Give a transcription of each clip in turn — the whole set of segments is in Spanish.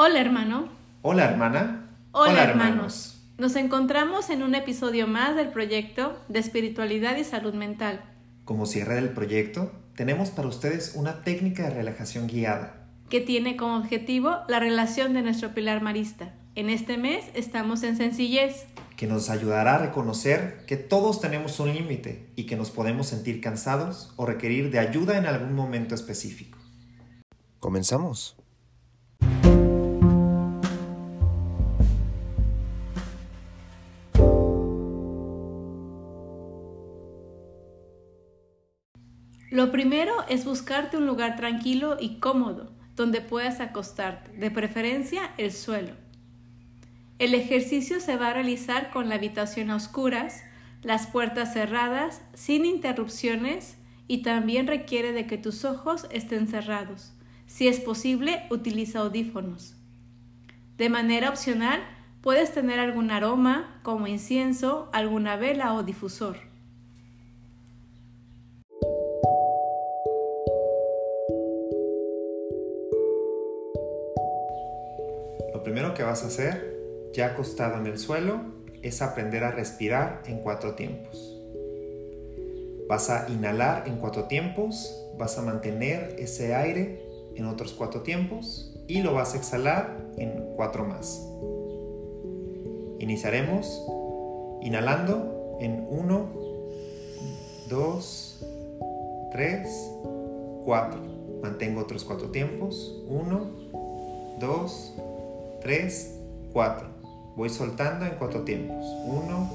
Hola hermano. Hola hermana. Hola, hermanos. Nos encontramos en un episodio más del proyecto de espiritualidad y salud mental. Como cierre del proyecto, tenemos para ustedes una técnica de relajación guiada. Que tiene como objetivo la relación de nuestro pilar marista. En este mes estamos en sencillez. Que nos ayudará a reconocer que todos tenemos un límite y que nos podemos sentir cansados o requerir de ayuda en algún momento específico. Comenzamos. Lo primero es buscarte un lugar tranquilo y cómodo donde puedas acostarte, de preferencia el suelo. El ejercicio se va a realizar con la habitación a oscuras, las puertas cerradas, sin interrupciones y también requiere de que tus ojos estén cerrados. Si es posible, utiliza audífonos. De manera opcional, puedes tener algún aroma como incienso, alguna vela o difusor. Que vas a hacer, ya acostado en el suelo, es aprender a respirar en cuatro tiempos. Vas a inhalar en cuatro tiempos, vas a mantener ese aire en otros cuatro tiempos y lo vas a exhalar en cuatro más. Iniciaremos inhalando en 1, 2, 3, 4. Mantengo otros cuatro tiempos. 1, 2, 3, 4. Voy soltando en cuatro tiempos. 1,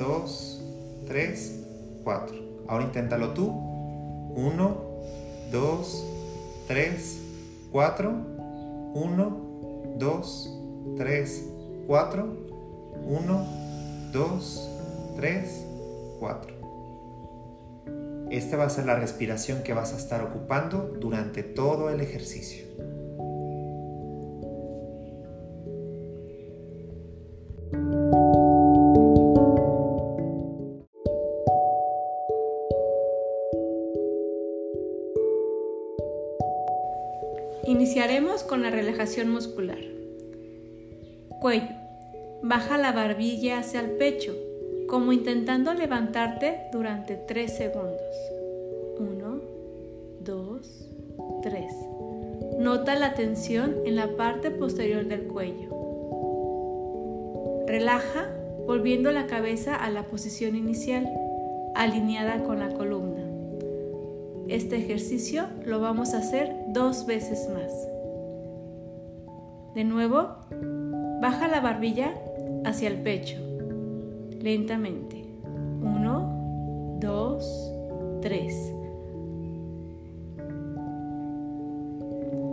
2, 3, 4. Ahora inténtalo tú. 1, 2, 3, 4. 1, 2, 3, 4. 1, 2, 3, 4. Esta va a ser la respiración que vas a estar ocupando durante todo el ejercicio. Muscular. Cuello. Baja la barbilla hacia el pecho, como intentando levantarte durante 3 segundos. 1, 2, 3. Nota la tensión en la parte posterior del cuello. Relaja volviendo la cabeza a la posición inicial, alineada con la columna. Este ejercicio lo vamos a hacer dos veces más. De nuevo, baja la barbilla hacia el pecho, lentamente. Uno, dos, tres.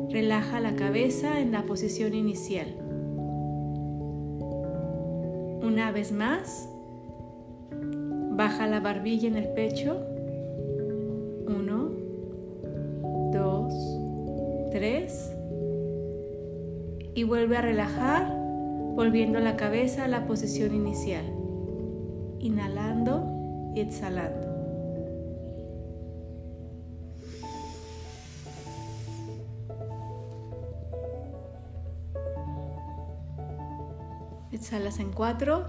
Relaja la cabeza en la posición inicial. Una vez más, baja la barbilla en el pecho. Y vuelve a relajar, volviendo la cabeza a la posición inicial. Inhalando y exhalando. Exhalas en cuatro.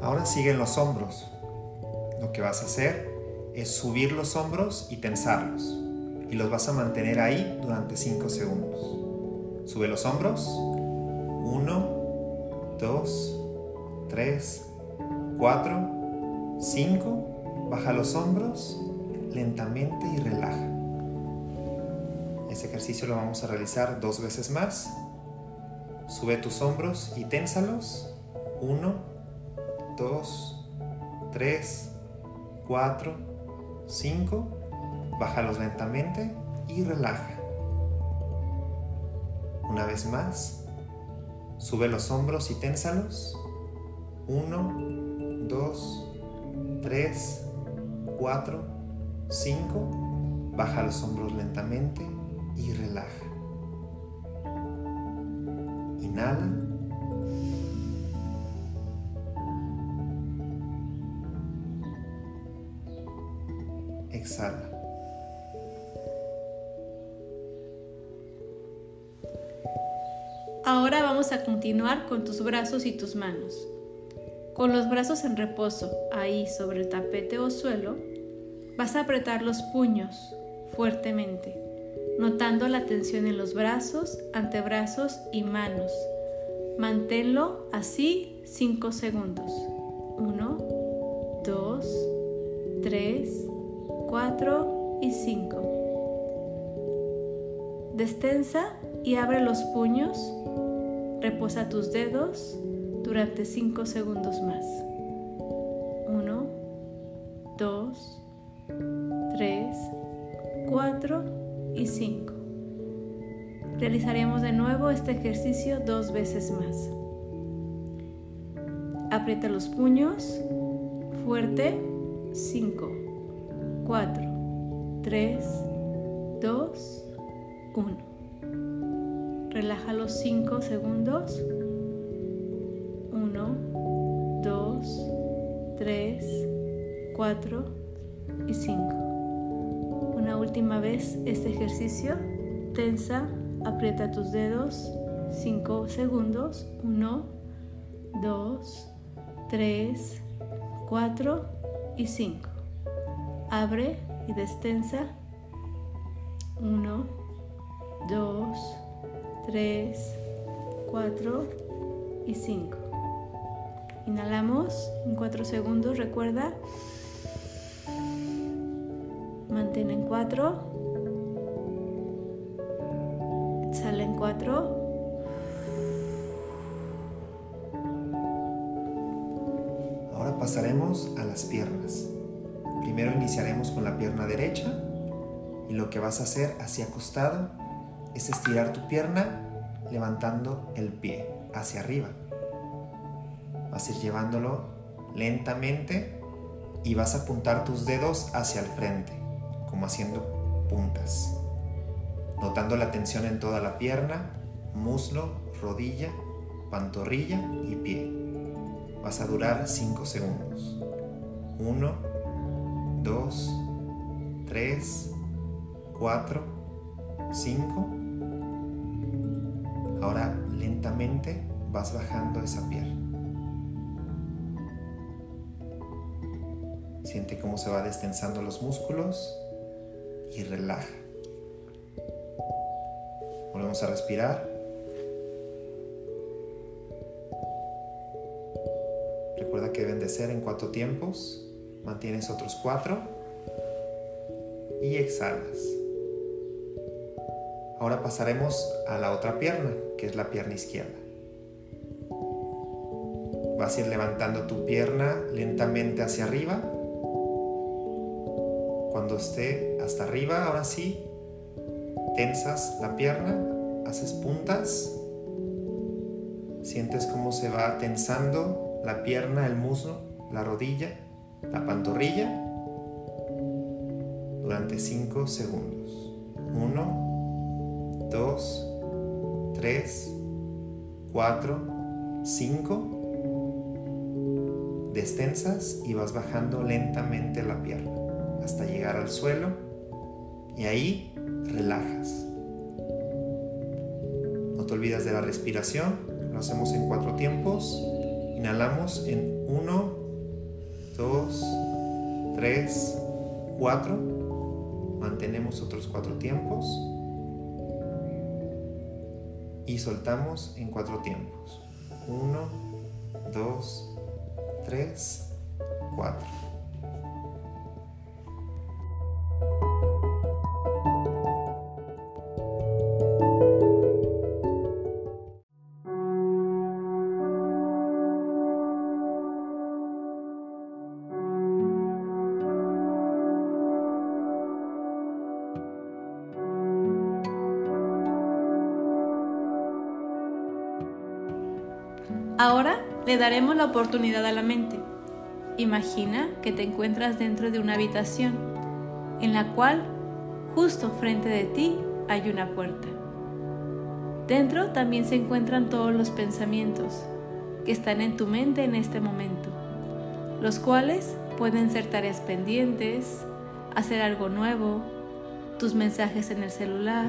Ahora siguen los hombros. Lo que vas a hacer es subir los hombros y tensarlos. Y los vas a mantener ahí durante 5 segundos. Sube los hombros. 1, 2, 3, 4, 5. Baja los hombros lentamente y relaja. Este ejercicio lo vamos a realizar dos veces más. Sube tus hombros y ténsalos. 1, 2, 3, 4, 5. Bájalos lentamente y relaja. Una vez más, sube los hombros y ténsalos. 1, 2, 3, 4, 5. Baja los hombros lentamente y relaja. Inhala. Ahora vamos a continuar con tus brazos y tus manos. Con los brazos en reposo, ahí sobre el tapete o suelo, vas a apretar los puños fuertemente, notando la tensión en los brazos, antebrazos y manos. Manténlo así 5 segundos. 1, 2, 3, 4 y 5. Destensa y abre los puños. Reposa tus dedos durante 5 segundos más. 1, 2, 3, 4 y 5. Realizaremos de nuevo este ejercicio dos veces más. Aprieta los puños fuerte 5, 4, 3, 2, 1. Relaja los 5 segundos. 1, 2, 3, 4 y 5. Una última vez este ejercicio. Tensa, aprieta tus dedos 5 segundos. 1, 2, 3, 4 y 5. Abre y destensa. 1, 2, 3, 4 y 5. Inhalamos en 4 segundos, recuerda. Mantén en 4. Exhala en 4. pasaremos a las piernas. Con la pierna derecha y lo que vas a hacer hacia acostado es estirar tu pierna levantando el pie hacia arriba. Vas a ir llevándolo lentamente y vas a apuntar tus dedos hacia el frente, como haciendo puntas, notando la tensión en toda la pierna, muslo, rodilla, pantorrilla y pie. Vas a durar 5 segundos. 1, 2, 3, 4, 5. Ahora lentamente vas bajando esa piel. Siente cómo se va destensando los músculos y relaja. Volvemos a respirar. que deben de ser en cuatro tiempos. Mantienes otros cuatro y exhalas. Ahora pasaremos a la otra pierna, que es la pierna izquierda. Vas a ir levantando tu pierna lentamente hacia arriba. Cuando esté hasta arriba, ahora sí, tensas la pierna, haces puntas, sientes cómo se va tensando la pierna, el muslo, la rodilla, la pantorrilla durante 5 segundos. 1, 2, 3, 4, 5. Destensas y vas bajando lentamente la pierna hasta llegar al suelo y ahí relajas. No te olvides de la respiración, lo hacemos en cuatro tiempos. Inhalamos en 1, 2, 3, 4. Mantenemos otros 4 tiempos. Y soltamos en 4 tiempos. 1, 2, 3, 4. Le daremos la oportunidad a la mente. Imagina que te encuentras dentro de una habitación en la cual justo frente de ti hay una puerta. Dentro también se encuentran todos los pensamientos que están en tu mente en este momento, los cuales pueden ser tareas pendientes, hacer algo nuevo, tus mensajes en el celular,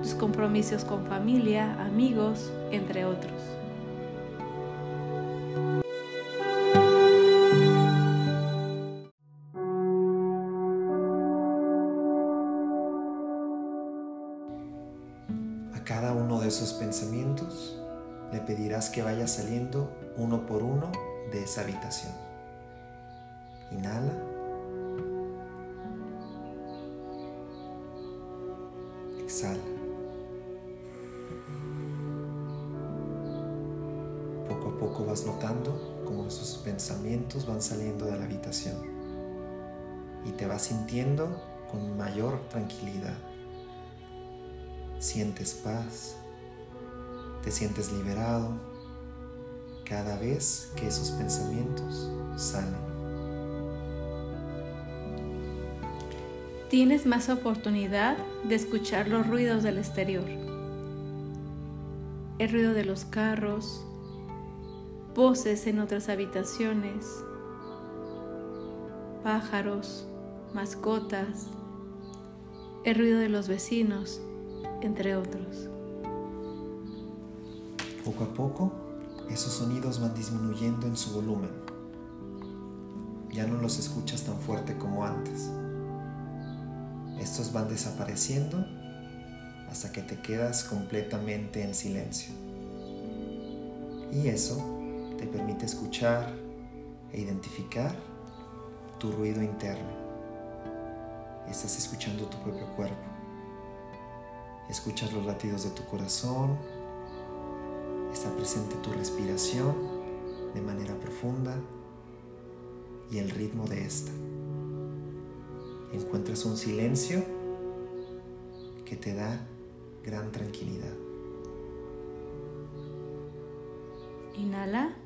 tus compromisos con familia, amigos, entre otros. Uno por uno de esa habitación. Inhala. Exhala. Poco a poco vas notando cómo esos pensamientos van saliendo de la habitación y te vas sintiendo con mayor tranquilidad. Sientes paz, te sientes liberado cada vez que esos pensamientos salen. Tienes más oportunidad de escuchar los ruidos del exterior. El ruido de los carros, voces en otras habitaciones, pájaros, mascotas, el ruido de los vecinos, entre otros. Poco a poco, esos sonidos van disminuyendo en su volumen. Ya no los escuchas tan fuerte como antes. Estos van desapareciendo hasta que te quedas completamente en silencio. Y eso te permite escuchar e identificar tu ruido interno. Estás escuchando tu propio cuerpo. Escuchas los latidos de tu corazón. Está presente tu respiración de manera profunda y el ritmo de esta. Encuentras un silencio que te da gran tranquilidad. Inhala.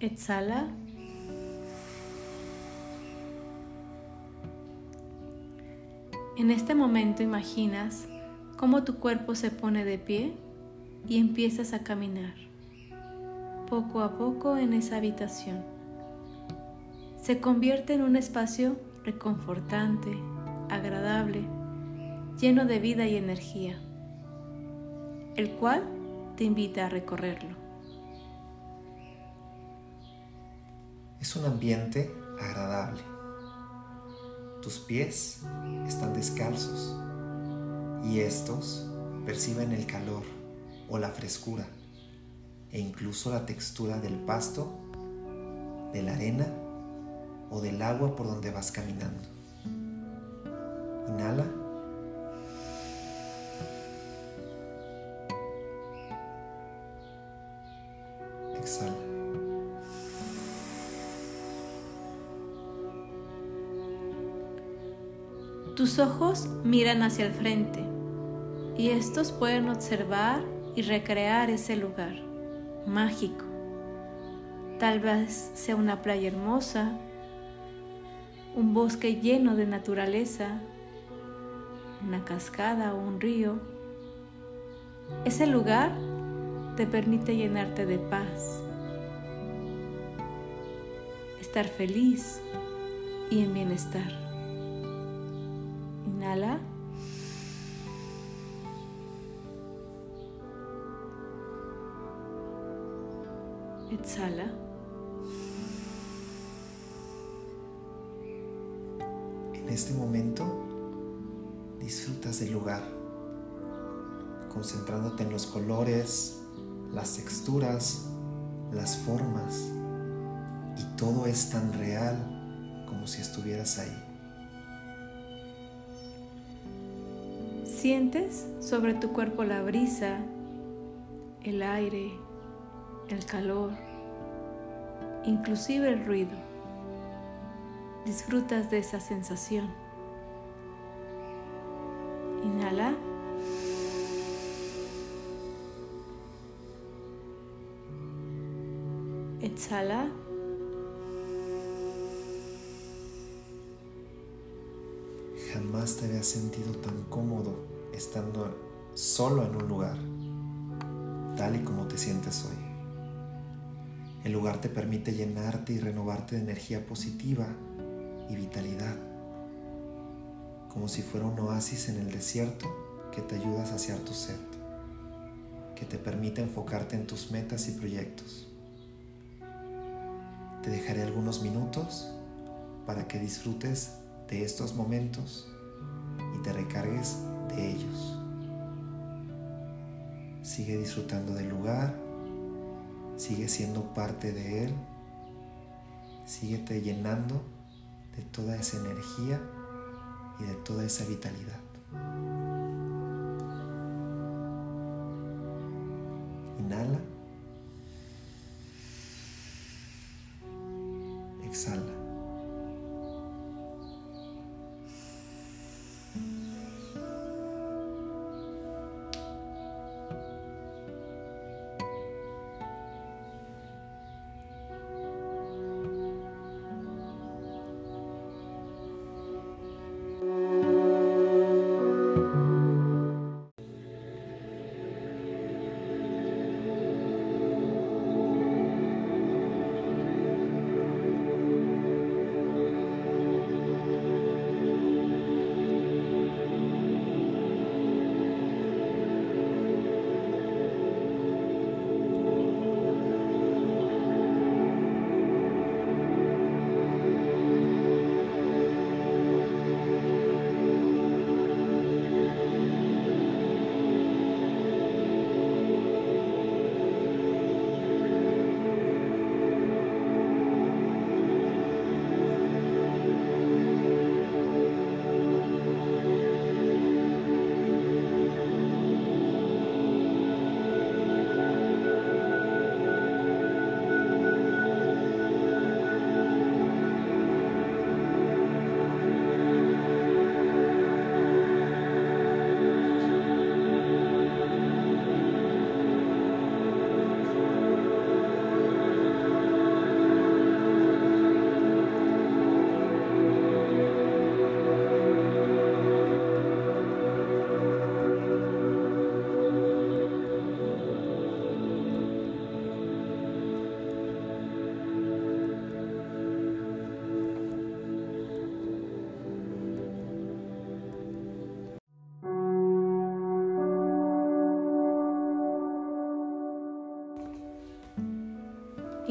Exhala. En este momento imaginas cómo tu cuerpo se pone de pie y empiezas a caminar poco a poco en esa habitación. Se convierte en un espacio reconfortante, agradable, lleno de vida y energía, el cual te invita a recorrerlo. Es un ambiente agradable. Tus pies están descalzos y estos perciben el calor o la frescura e incluso la textura del pasto, de la arena o del agua por donde vas caminando. Inhala. Exhala. Tus ojos miran hacia el frente y estos pueden observar y recrear ese lugar mágico. Tal vez sea una playa hermosa, un bosque lleno de naturaleza, una cascada o un río. Ese lugar te permite llenarte de paz, estar feliz y en bienestar. Inhala. Exhala. En este momento disfrutas del lugar, concentrándote en los colores, las texturas, las formas, y todo es tan real como si estuvieras ahí. Sientes sobre tu cuerpo la brisa, el aire, el calor, inclusive el ruido. Disfrutas de esa sensación. Inhala. Exhala. Jamás te habías sentido tan cómodo estando solo en un lugar, tal y como te sientes hoy. El lugar te permite llenarte y renovarte de energía positiva y vitalidad, como si fuera un oasis en el desierto que te ayuda a saciar tu sed, que te permite enfocarte en tus metas y proyectos. Te dejaré algunos minutos para que disfrutes de estos momentos y te recargues de ellos. Sigue disfrutando del lugar, sigue siendo parte de él, síguete llenando de toda esa energía y de toda esa vitalidad. Inhala. Exhala.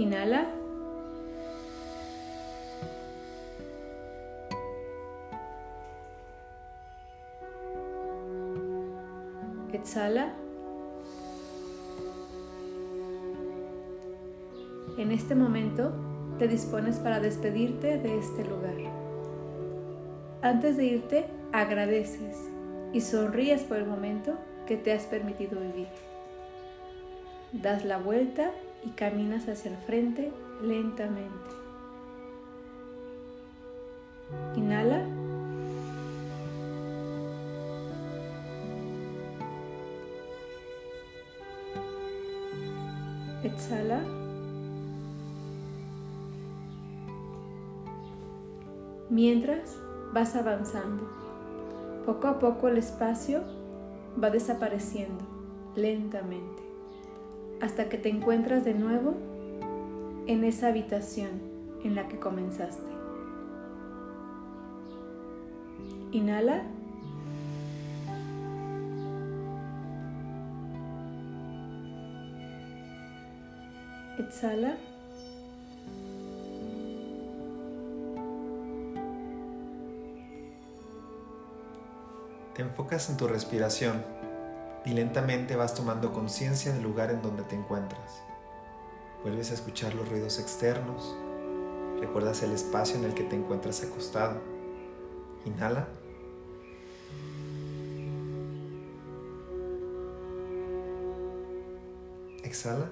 Inhala. Exhala. En este momento te dispones para despedirte de este lugar. Antes de irte, agradeces y sonríes por el momento que te has permitido vivir. Das la vuelta y caminas hacia el frente lentamente. Inhala. Exhala. Mientras vas avanzando, poco a poco el espacio va desapareciendo lentamente hasta que te encuentras de nuevo en esa habitación en la que comenzaste. Inhala. Exhala. Te enfocas en tu respiración y lentamente vas tomando conciencia del lugar en donde te encuentras. Vuelves a escuchar los ruidos externos. Recuerdas el espacio en el que te encuentras acostado. Inhala. Exhala.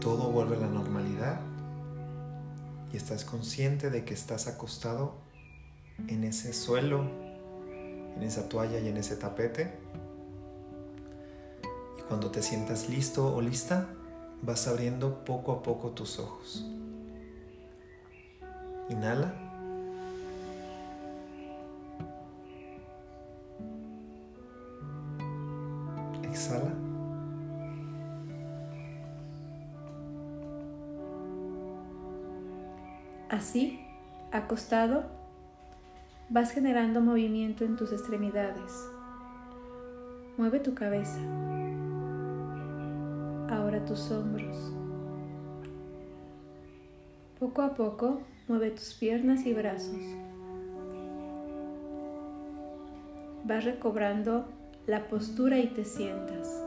Todo vuelve estás consciente de que estás acostado en ese suelo, en esa toalla y en ese tapete. Y cuando te sientas listo o lista, vas abriendo poco a poco tus ojos. Inhala. Así, acostado, vas generando movimiento en tus extremidades. Mueve tu cabeza. Ahora tus hombros. Poco a poco, mueve tus piernas y brazos. Vas recobrando la postura y te sientas.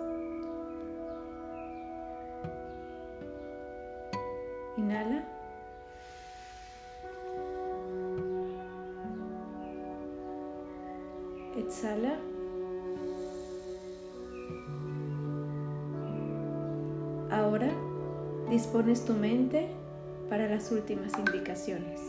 Inhala. Exhala. Ahora dispones tu mente para las últimas indicaciones.